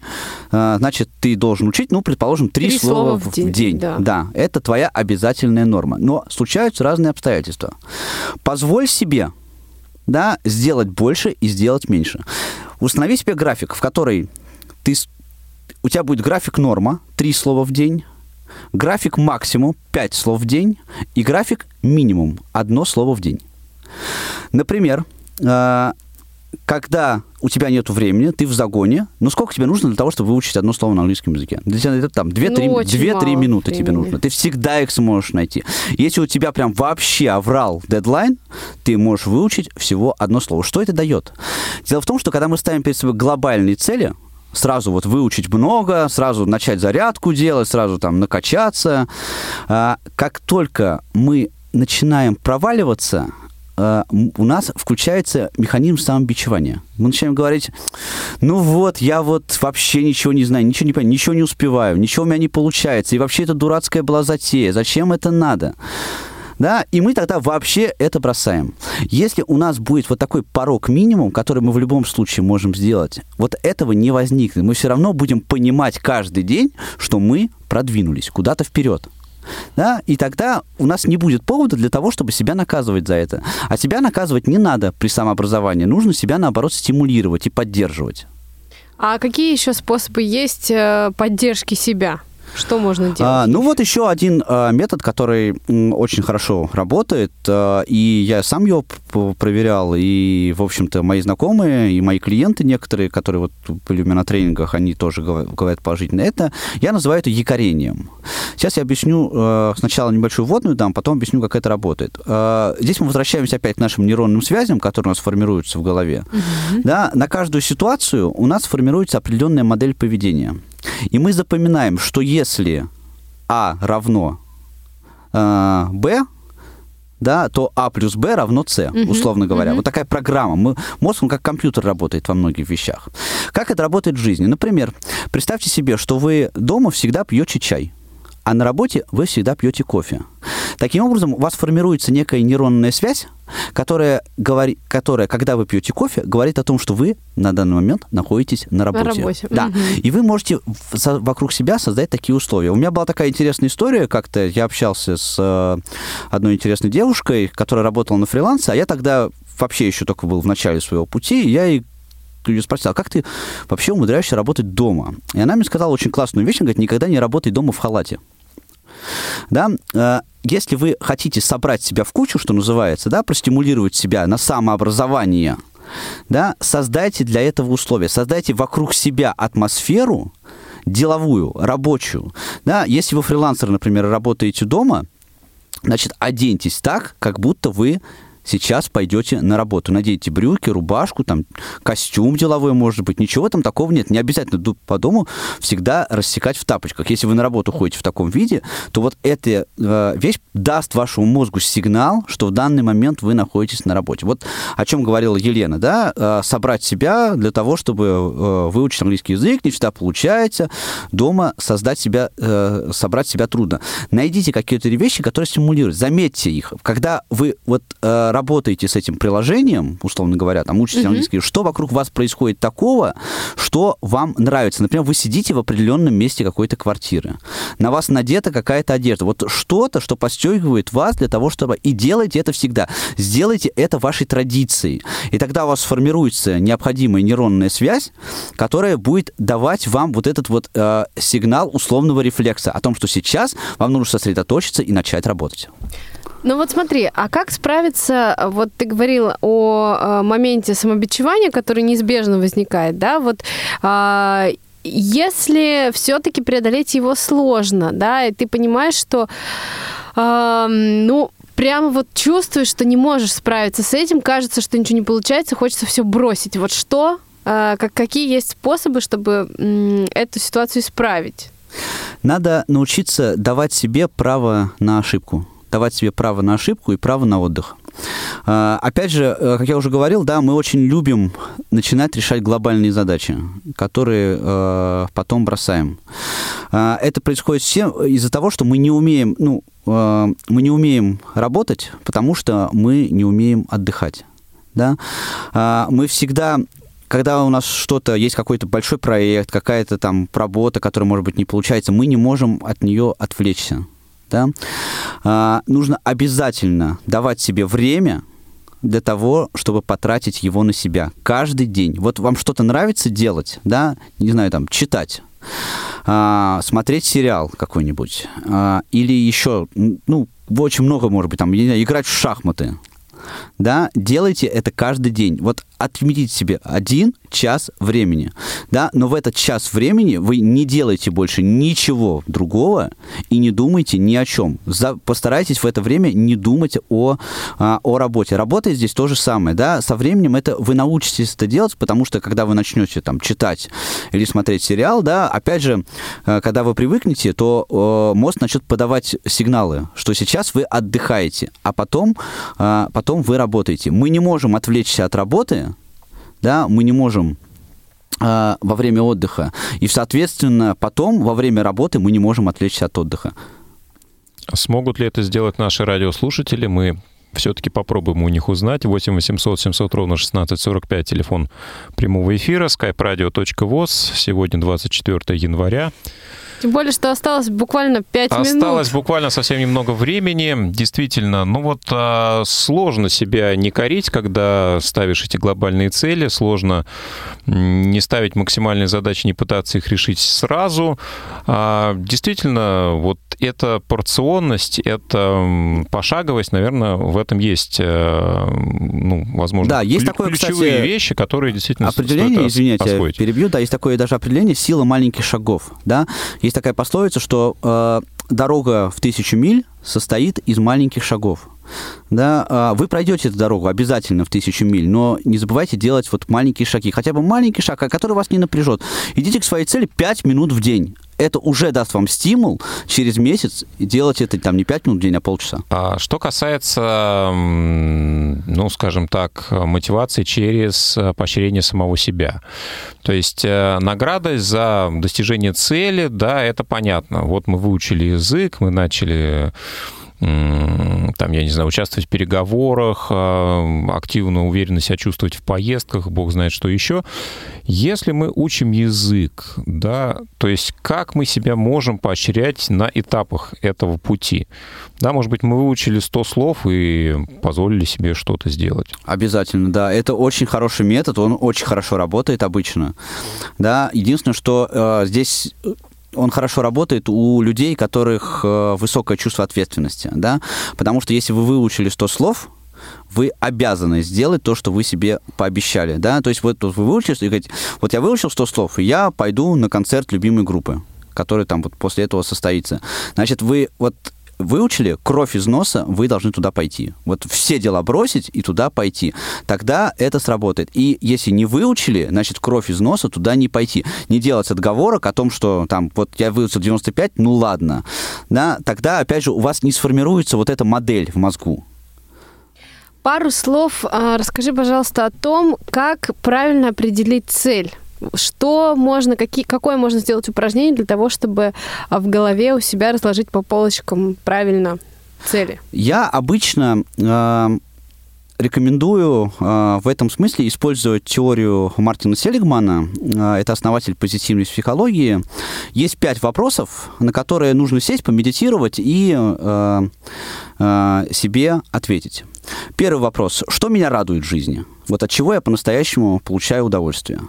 э, значит, ты должен учить, ну, предположим, три Три слова, слова в в день, день. да. это твоя обязательная норма. Но случаются разные обстоятельства. Позволь себе да, сделать больше и сделать меньше. Установи себе график, в который ты, у тебя будет график норма, три слова в день, график максимум, пять слов в день, и график минимум, одно слово в день. Например, э, когда у тебя нет времени, ты в загоне, ну сколько тебе нужно для того, чтобы выучить одно слово на английском языке? Для тебя это там 2-3 Ну, минуты тебе времени. нужно. Ты всегда их сможешь найти. Если у тебя прям вообще оврал дедлайн, ты можешь выучить всего одно слово. Что это дает? Дело в том, что когда мы ставим перед собой глобальные цели, сразу вот выучить много, сразу начать зарядку делать, сразу там накачаться, а, как только мы начинаем проваливаться, а, у нас включается механизм самобичевания. Мы начинаем говорить, ну вот, я вот вообще ничего не знаю, ничего не понимаю, ничего не успеваю, ничего у меня не получается, и вообще это дурацкая была затея, зачем это надо? Да, и мы тогда вообще это бросаем. Если у нас будет вот такой порог минимум, который мы в любом случае можем сделать, вот этого не возникнет. Мы все равно будем понимать каждый день, что мы продвинулись куда-то вперед. Да, и тогда у нас не будет повода для того, чтобы себя наказывать за это. А себя наказывать не надо при самообразовании. Нужно себя, наоборот, стимулировать и поддерживать. А какие еще способы есть э, поддержки себя? Что можно делать? А, ну вот еще один а, метод, который м, очень хорошо работает, а, и я сам его проверял, и, в общем-то, мои знакомые, и мои клиенты некоторые, которые вот были у меня на тренингах, они тоже говорят положительно. Это, я называю это якорением. Сейчас я объясню э, сначала небольшую вводную дам, потом объясню, как это работает. Э, здесь мы возвращаемся опять к нашим нейронным связям, которые у нас формируются в голове. Да, на каждую ситуацию у нас формируется определенная модель поведения. И мы запоминаем, что если А равно э, Б, да, то А плюс Б равно С, условно говоря. Вот такая программа. Мы, мозг, он как компьютер работает во многих вещах. Как это работает в жизни? Например, представьте себе, что вы дома всегда пьете чай, а на работе вы всегда пьете кофе. Таким образом, у вас формируется некая нейронная связь, которая, говори, которая, когда вы пьете кофе, говорит о том, что вы на данный момент находитесь на работе. работе, Да. мгм. И вы можете вокруг себя создать такие условия. У меня была такая интересная история, как-то я общался с э, одной интересной девушкой, которая работала на фрилансе, а я тогда вообще еще только был в начале своего пути, и я ей ее спросил, а как ты вообще умудряешься работать дома? И она мне сказала очень классную вещь, она говорит, никогда не работай дома в халате. Да, э, если вы хотите собрать себя в кучу, что называется, да, простимулировать себя на самообразование, да, создайте для этого условия, создайте вокруг себя атмосферу деловую, рабочую. Да, если вы фрилансер, например, работаете дома, значит, оденьтесь так, как будто вы сейчас пойдете на работу. Наденьте брюки, рубашку, там, костюм деловой, может быть. Ничего там такого нет. Не обязательно по дому всегда рассекать в тапочках. Если вы на работу ходите в таком виде, то вот эта э, вещь даст вашему мозгу сигнал, что в данный момент вы находитесь на работе. Вот о чем говорила Елена, да, э, собрать себя для того, чтобы э, выучить английский язык, не всегда получается. Дома создать себя, э, собрать себя трудно. Найдите какие-то вещи, которые стимулируют. Заметьте их. Когда вы вот э, работаете с этим приложением, условно говоря, там учите английский, что вокруг вас происходит такого, что вам нравится. Например, вы сидите в определенном месте какой-то квартиры. На вас надета какая-то одежда. Вот что-то, что подстегивает вас для того, чтобы... И делайте это всегда. Сделайте это вашей традицией. И тогда у вас сформируется необходимая нейронная связь, которая будет давать вам вот этот вот э, сигнал условного рефлекса о том, что сейчас вам нужно сосредоточиться и начать работать. Ну вот смотри, а как справиться, вот ты говорил о э, моменте самобичевания, который неизбежно возникает, да, вот а, если все-таки преодолеть его сложно, да, и ты понимаешь, что, а, ну, прямо вот чувствуешь, что не можешь справиться с этим, кажется, что ничего не получается, хочется все бросить. Вот что, а, как, какие есть способы, чтобы эту ситуацию исправить? Надо научиться давать себе право на ошибку. Давать себе право на ошибку и право на отдых. А, Опять же, э, как я уже говорил, да, мы очень любим начинать решать глобальные задачи, которые э, потом бросаем. А, Это происходит всем из-за того, что мы не умеем, ну, э, мы не умеем работать, потому что мы не умеем отдыхать. Да? А, мы всегда когда у нас что-то, есть какой-то большой проект, какая-то там работа, которая, может быть, не получается, мы не можем от нее отвлечься. Да? А, нужно обязательно давать себе время для того, чтобы потратить его на себя каждый день. Вот вам что-то нравится делать, да, не знаю, там, читать, а, смотреть сериал какой-нибудь, а, или еще, ну, очень много, может быть, там, играть в шахматы, да, делайте это каждый день. Вот отметите себе один час времени, да, но в этот час времени вы не делаете больше ничего другого и не думайте ни о чем. За, постарайтесь в это время не думать о, а, о работе. Работа здесь то же самое, да, со временем это вы научитесь это делать, потому что когда вы начнете там читать или смотреть сериал, да, опять же, э, когда вы привыкнете, то э, мозг начнет подавать сигналы, что сейчас вы отдыхаете, а потом, э, потом вы работаете. Мы не можем отвлечься от работы, да, мы не можем э, во время отдыха. И, соответственно, потом, во время работы, мы не можем отвлечься от отдыха. Смогут ли это сделать наши радиослушатели? Мы все-таки попробуем у них узнать. 8 800 700 ровно 1645, телефон прямого эфира, skype-radio.voz. Сегодня 24 января. Тем более, что осталось буквально 5 Осталось минут. Осталось буквально совсем немного времени. Действительно, ну вот а, сложно себя не корить, когда ставишь эти глобальные цели. Сложно не ставить максимальные задачи, не пытаться их решить сразу. А, действительно, вот эта порционность, эта пошаговость, наверное, в этом есть, э, ну, возможно, да, есть такое, ключевые кстати, вещи, которые действительно определение, стоит извините, освоить. перебью, да, есть такое даже определение сила маленьких шагов, да. Есть такая пословица, что э, дорога в тысячу миль состоит из маленьких шагов. Да, а, вы пройдете эту дорогу обязательно в тысячу миль, но не забывайте делать вот маленькие шаги, хотя бы маленький шаг, который вас не напряжет. Идите к своей цели 5 минут в день. Это уже даст вам стимул через месяц делать это там не 5 минут в день, а полчаса. А что касается, ну, скажем так, мотивации через поощрение самого себя. То есть э, награда за достижение цели, да, это понятно. Вот мы выучили язык, мы начали там, я не знаю, участвовать в переговорах, а, активно, уверенно себя чувствовать в поездках, бог знает что еще. Если мы учим язык, да, то есть как мы себя можем поощрять на этапах этого пути? Да, может быть, мы выучили 100 слов и позволили себе что-то сделать. Обязательно, да. Это очень хороший метод, он очень хорошо работает обычно. Да, единственное, что э, здесь он хорошо работает у людей, которых э, высокое чувство ответственности, да, потому что если вы выучили 100 слов, вы обязаны сделать то, что вы себе пообещали, да, то есть вот вы выучили, и говорите, вот я выучил 100 слов, и я пойду на концерт любимой группы, который там вот после этого состоится. Значит, вы вот выучили, кровь из носа, вы должны туда пойти. Вот все дела бросить и туда пойти. Тогда это сработает. И если не выучили, значит, кровь из носа туда не пойти. Не делать отговорок о том, что там, вот я выучил 95, ну ладно. Да, тогда, опять же, у вас не сформируется вот эта модель в мозгу. Пару слов а, расскажи, пожалуйста, о том, как правильно определить цель. Что можно, какие, какое можно сделать упражнение для того, чтобы а, в голове у себя разложить по полочкам правильно цели? Я обычно э, рекомендую э, в этом смысле использовать теорию Мартина Селигмана. Э, это основатель позитивной психологии. Есть пять вопросов, на которые нужно сесть, помедитировать и э, э, себе ответить. Первый вопрос. Что меня радует в жизни? Вот от чего я по-настоящему получаю удовольствие?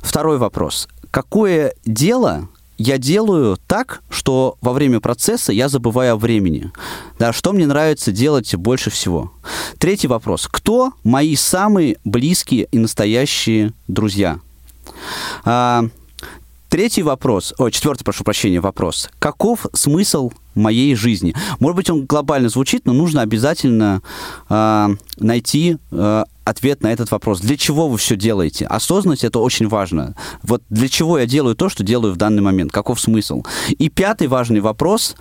Второй вопрос. Какое дело я делаю так, что во время процесса я забываю о времени. Да, что мне нравится делать больше всего. Третий вопрос. Кто мои самые близкие и настоящие друзья? А, третий вопрос, о, четвертый, прошу прощения, вопрос. Каков смысл моей жизни? Может быть, он глобально звучит, но нужно обязательно э, найти э, ответ на этот вопрос. Для чего вы все делаете? Осознанность это очень важно. Вот для чего я делаю то, что делаю в данный момент? Каков смысл? И пятый важный вопрос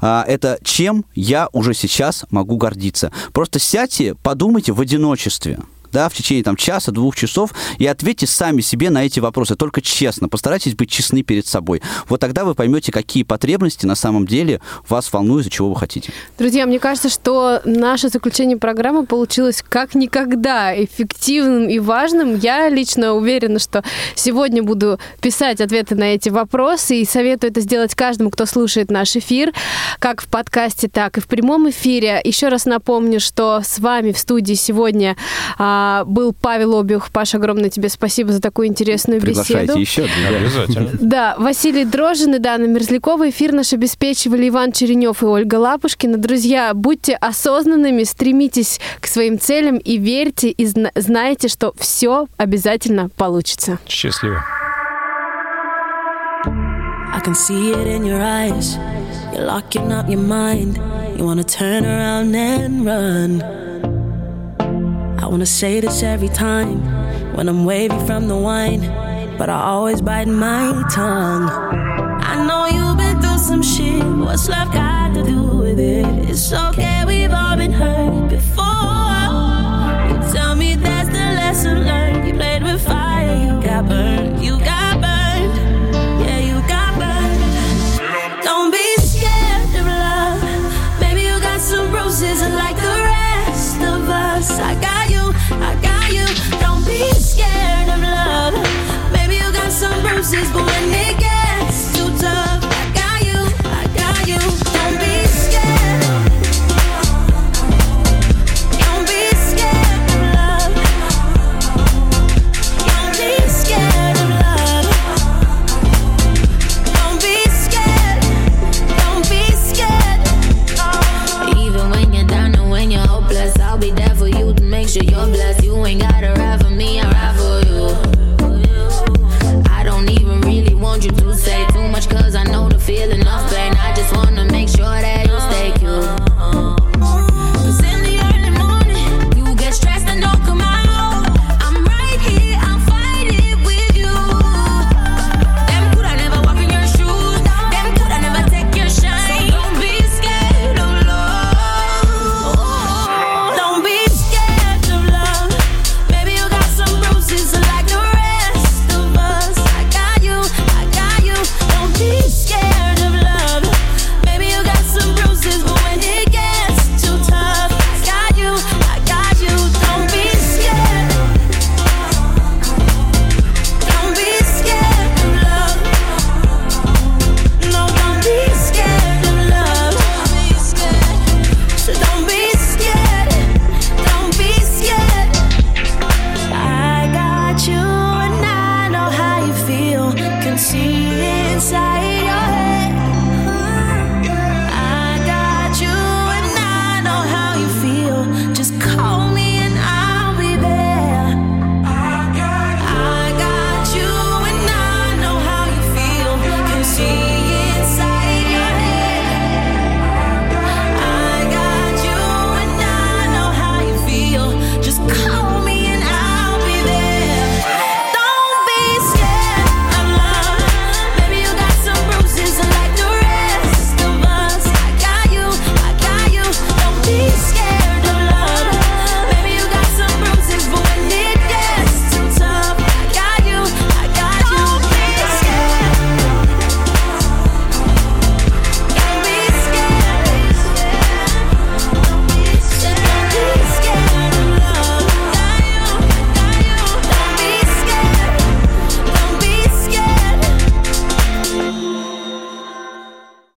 а, это чем я уже сейчас могу гордиться. Просто сядьте, подумайте в одиночестве. Да, в течение там часа, двух часов, и ответьте сами себе на эти вопросы, только честно, постарайтесь быть честны перед собой. Вот тогда вы поймете, какие потребности на самом деле вас волнуют и чего вы хотите. Друзья, мне кажется, что наше заключение программы получилось как никогда эффективным и важным. Я лично уверена, что сегодня буду писать ответы на эти вопросы и советую это сделать каждому, кто слушает наш эфир, как в подкасте, так и в прямом эфире. Еще раз напомню, что с вами в студии сегодня а, был Павел Обюх. Паша, огромное тебе спасибо за такую интересную Приглашайте беседу. еще. друзья. Обязательно. Да, Василий Дрожин и Дана Мерзлякова. Эфир наш обеспечивали Иван Черенев и Ольга Лапушкина. Друзья, будьте осознанными, стремитесь к своим целям и верьте, и зна- знайте, что все обязательно получится. Счастливо. I can see it in your eyes. You're locking up your mind. You wanna turn around and run. I wanna say this every time when I'm wavy from the wine, but I always bite my tongue. I know you've been through some shit. What's love got to do with it? It's okay, we've all been hurt before.